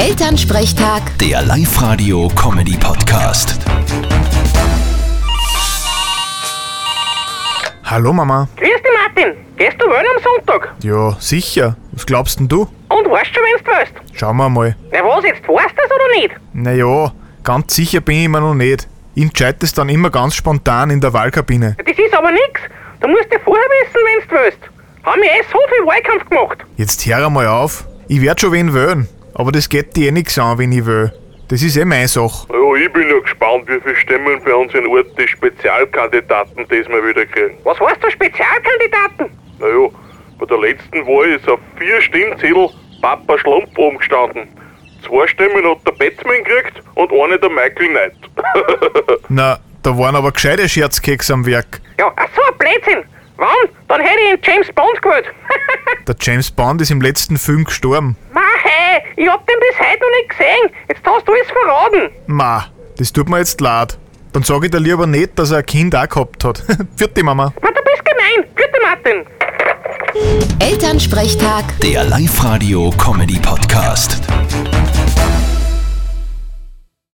Elternsprechtag, Der Live-Radio-Comedy-Podcast. Hallo Mama. Grüß dich, Martin. Gehst du wählen am Sonntag? Ja, sicher. Was glaubst denn du? Und weißt schon, wenn du willst? Schauen wir mal. Na was, jetzt weißt du das oder nicht? Naja, ganz sicher bin ich mir noch nicht. Ich entscheide das dann immer ganz spontan in der Wahlkabine. Das ist aber nix. Du musst ja vorher wissen, wenn du willst. Haben wir eh so viel Wahlkampf gemacht. Jetzt hör einmal auf. Ich werd schon wen wählen. Aber das geht dir eh nix an, wenn ich will. Das ist eh meine Sache. Ja, ich bin ja gespannt, wie viele Stimmen bei uns in Ort die Spezialkandidaten diesmal wieder kriegen. Was heißt da Spezialkandidaten? Naja, bei der letzten Wahl ist auf vier Stimmzettel Papa Schlump oben gestanden. Zwei Stimmen hat der Batman gekriegt und eine der Michael Knight. Na, da waren aber gescheite Scherzkeks am Werk. Ja, ach so ein Blödsinn. Wann? Dann hätte ich ihn James Bond gewählt. Der James Bond ist im letzten Film gestorben. Ma hey, ich hab den bis heute noch nicht gesehen. Jetzt hast du es verraten. Ma, das tut mir jetzt leid. Dann sag ich dir lieber nicht, dass er ein Kind auch gehabt hat. Vierte Mama. Ma, du bist gemein. Bitte, Martin. Elternsprechtag. Der Live-Radio-Comedy-Podcast.